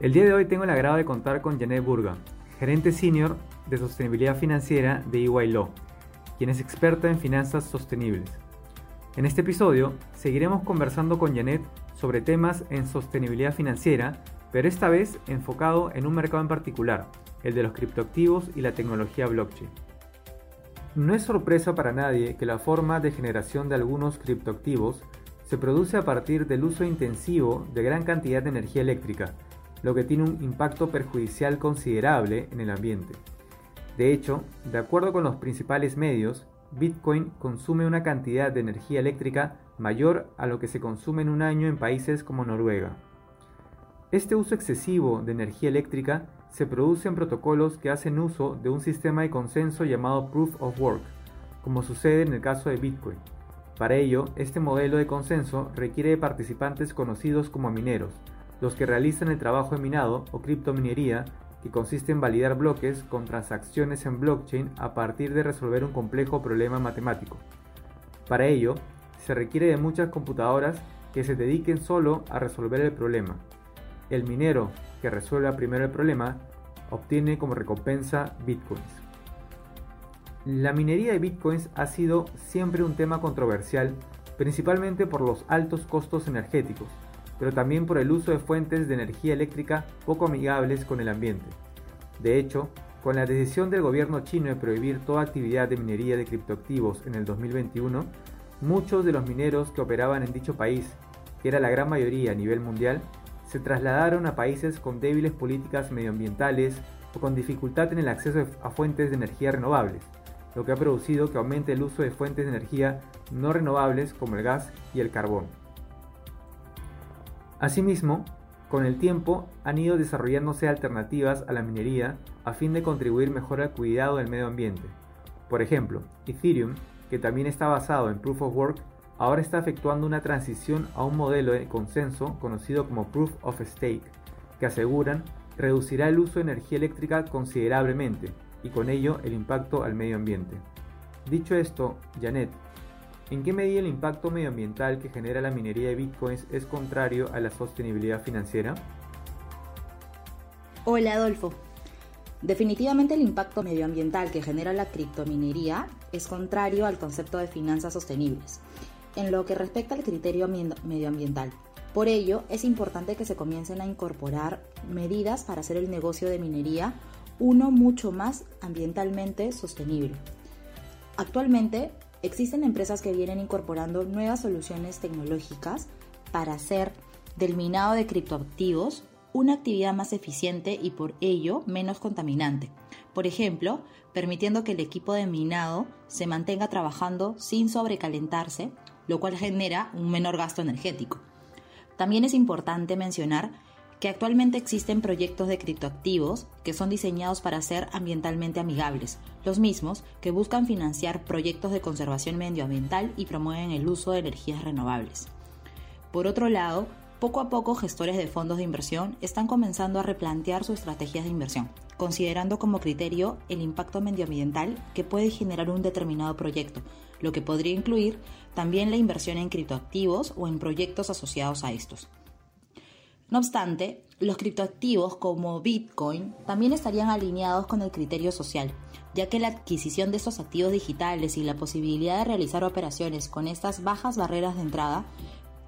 El día de hoy tengo el agrado de contar con Janet Burga, gerente senior de sostenibilidad financiera de EY Law, quien es experta en finanzas sostenibles. En este episodio seguiremos conversando con Janet sobre temas en sostenibilidad financiera, pero esta vez enfocado en un mercado en particular, el de los criptoactivos y la tecnología blockchain. No es sorpresa para nadie que la forma de generación de algunos criptoactivos se produce a partir del uso intensivo de gran cantidad de energía eléctrica, lo que tiene un impacto perjudicial considerable en el ambiente. De hecho, de acuerdo con los principales medios, Bitcoin consume una cantidad de energía eléctrica mayor a lo que se consume en un año en países como Noruega. Este uso excesivo de energía eléctrica se produce en protocolos que hacen uso de un sistema de consenso llamado Proof of Work, como sucede en el caso de Bitcoin. Para ello, este modelo de consenso requiere de participantes conocidos como mineros, los que realizan el trabajo de minado o criptominería, que consiste en validar bloques con transacciones en blockchain a partir de resolver un complejo problema matemático. Para ello, se requiere de muchas computadoras que se dediquen solo a resolver el problema. El minero que resuelva primero el problema obtiene como recompensa bitcoins. La minería de bitcoins ha sido siempre un tema controversial, principalmente por los altos costos energéticos pero también por el uso de fuentes de energía eléctrica poco amigables con el ambiente. De hecho, con la decisión del gobierno chino de prohibir toda actividad de minería de criptoactivos en el 2021, muchos de los mineros que operaban en dicho país, que era la gran mayoría a nivel mundial, se trasladaron a países con débiles políticas medioambientales o con dificultad en el acceso a fuentes de energía renovables, lo que ha producido que aumente el uso de fuentes de energía no renovables como el gas y el carbón. Asimismo, con el tiempo han ido desarrollándose alternativas a la minería a fin de contribuir mejor al cuidado del medio ambiente. Por ejemplo, Ethereum, que también está basado en Proof of Work, ahora está efectuando una transición a un modelo de consenso conocido como Proof of Stake, que aseguran reducirá el uso de energía eléctrica considerablemente y con ello el impacto al medio ambiente. Dicho esto, Janet, ¿En qué medida el impacto medioambiental que genera la minería de bitcoins es contrario a la sostenibilidad financiera? Hola Adolfo. Definitivamente el impacto medioambiental que genera la criptominería es contrario al concepto de finanzas sostenibles, en lo que respecta al criterio medioambiental. Por ello, es importante que se comiencen a incorporar medidas para hacer el negocio de minería uno mucho más ambientalmente sostenible. Actualmente, Existen empresas que vienen incorporando nuevas soluciones tecnológicas para hacer del minado de criptoactivos una actividad más eficiente y por ello menos contaminante. Por ejemplo, permitiendo que el equipo de minado se mantenga trabajando sin sobrecalentarse, lo cual genera un menor gasto energético. También es importante mencionar que actualmente existen proyectos de criptoactivos que son diseñados para ser ambientalmente amigables, los mismos que buscan financiar proyectos de conservación medioambiental y promueven el uso de energías renovables. Por otro lado, poco a poco gestores de fondos de inversión están comenzando a replantear sus estrategias de inversión, considerando como criterio el impacto medioambiental que puede generar un determinado proyecto, lo que podría incluir también la inversión en criptoactivos o en proyectos asociados a estos. No obstante, los criptoactivos como Bitcoin también estarían alineados con el criterio social, ya que la adquisición de estos activos digitales y la posibilidad de realizar operaciones con estas bajas barreras de entrada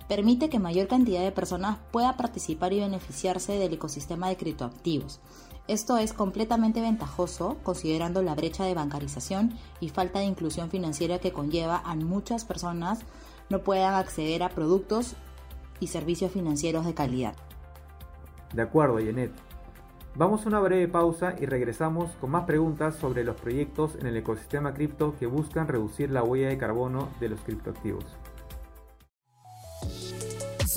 permite que mayor cantidad de personas pueda participar y beneficiarse del ecosistema de criptoactivos. Esto es completamente ventajoso considerando la brecha de bancarización y falta de inclusión financiera que conlleva a muchas personas no puedan acceder a productos y servicios financieros de calidad. De acuerdo, Janet. Vamos a una breve pausa y regresamos con más preguntas sobre los proyectos en el ecosistema cripto que buscan reducir la huella de carbono de los criptoactivos.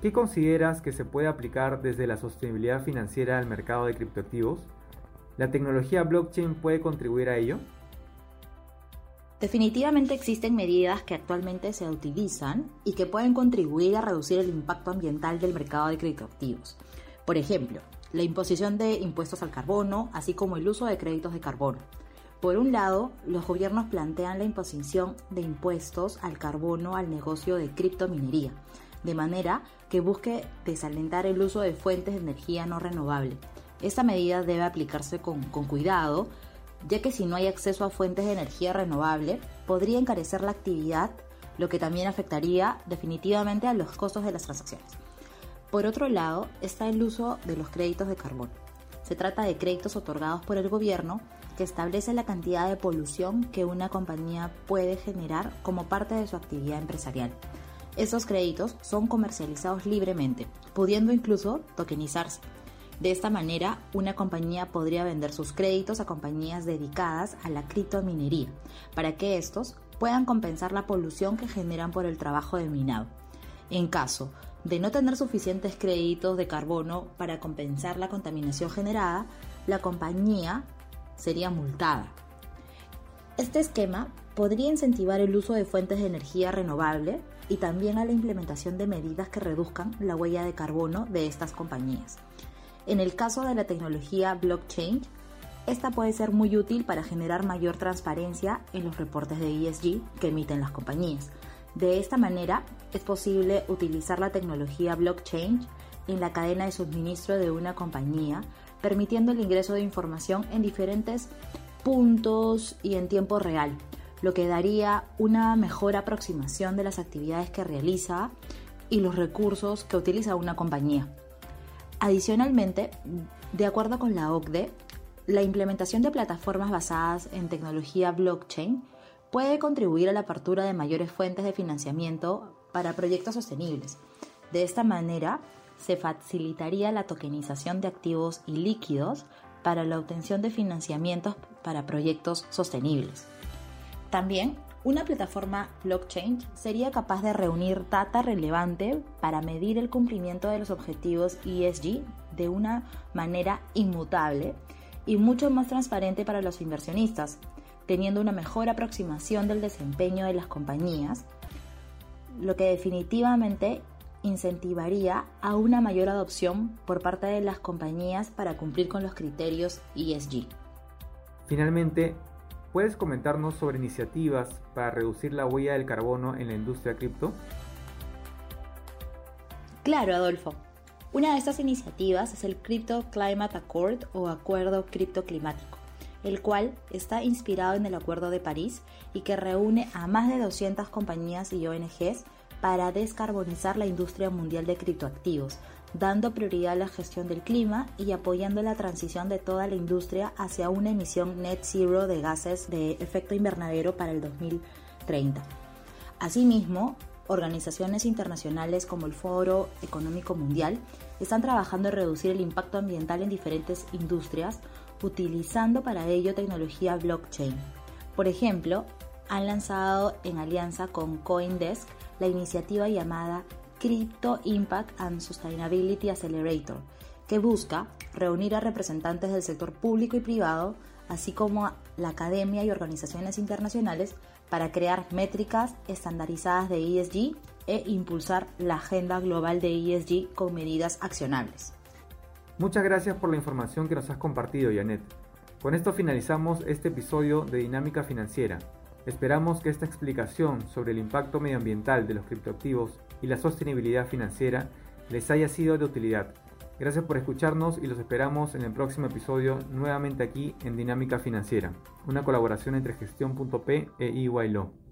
¿Qué consideras que se puede aplicar desde la sostenibilidad financiera al mercado de criptoactivos? ¿La tecnología blockchain puede contribuir a ello? Definitivamente existen medidas que actualmente se utilizan y que pueden contribuir a reducir el impacto ambiental del mercado de criptoactivos. Por ejemplo, la imposición de impuestos al carbono, así como el uso de créditos de carbono. Por un lado, los gobiernos plantean la imposición de impuestos al carbono al negocio de criptominería, de manera que busque desalentar el uso de fuentes de energía no renovable. Esta medida debe aplicarse con, cuidado, ya que si no hay acceso a fuentes de energía renovable, podría encarecer la actividad, lo que también afectaría definitivamente a los costos de las transacciones. Por otro lado, está el uso de los créditos de carbono. Se trata de créditos otorgados por el gobierno que establece la cantidad de polución que una compañía puede generar como parte de su actividad empresarial. Estos créditos son comercializados libremente, pudiendo incluso tokenizarse. De esta manera, una compañía podría vender sus créditos a compañías dedicadas a la criptominería, para que estos puedan compensar la polución que generan por el trabajo de minado. En caso de no tener suficientes créditos de carbono para compensar la contaminación generada, la compañía sería multada. Este esquema podría incentivar el uso de fuentes de energía renovable y también a la implementación de medidas que reduzcan la huella de carbono de estas compañías. En el caso de la tecnología blockchain, esta puede ser muy útil para generar mayor transparencia en los reportes de ESG que emiten las compañías. De esta manera, es posible utilizar la tecnología blockchain en la cadena de suministro de una compañía, permitiendo el ingreso de información en diferentes puntos y en tiempo real, lo que daría una mejor aproximación de las actividades que realiza y los recursos que utiliza una compañía. Adicionalmente, de acuerdo con la OCDE, la implementación de plataformas basadas en tecnología blockchain puede contribuir a la apertura de mayores fuentes de financiamiento para proyectos sostenibles. De esta manera, se facilitaría la tokenización de activos y líquidos para la obtención de financiamientos para proyectos sostenibles. También, una plataforma blockchain sería capaz de reunir data relevante para medir el cumplimiento de los objetivos ESG de una manera inmutable y mucho más transparente para los inversionistas, teniendo una mejor aproximación del desempeño de las compañías, lo que definitivamente incentivaría a una mayor adopción por parte de las compañías para cumplir con los criterios ESG. Finalmente, ¿Puedes comentarnos sobre iniciativas para reducir la huella del carbono en la industria cripto? Claro, Adolfo. Una de estas iniciativas es el Crypto Climate Accord o Acuerdo Cripto Climático, el cual está inspirado en el Acuerdo de París y que reúne a más de 200 compañías y ONGs para descarbonizar la industria mundial de criptoactivos, dando prioridad a la gestión del clima y apoyando la transición de toda la industria hacia una emisión net zero de gases de efecto invernadero para el 2030. Asimismo, organizaciones internacionales como el Foro Económico Mundial están trabajando en reducir el impacto ambiental en diferentes industrias utilizando para ello tecnología blockchain. Por ejemplo, han lanzado en alianza con Coindesk la iniciativa llamada Crypto Impact and Sustainability Accelerator, que busca reunir a representantes del sector público y privado, así como a la academia y organizaciones internacionales, para crear métricas estandarizadas de ESG e impulsar la agenda global de ESG con medidas accionables. Muchas gracias por la información que nos has compartido, Janet. Con esto finalizamos este episodio de Dinámica Financiera. Esperamos que esta explicación sobre el impacto medioambiental de los criptoactivos y la sostenibilidad financiera les haya sido de utilidad. Gracias por escucharnos y los esperamos en el próximo episodio nuevamente aquí en Dinámica Financiera, una colaboración entre gestión.p e EY.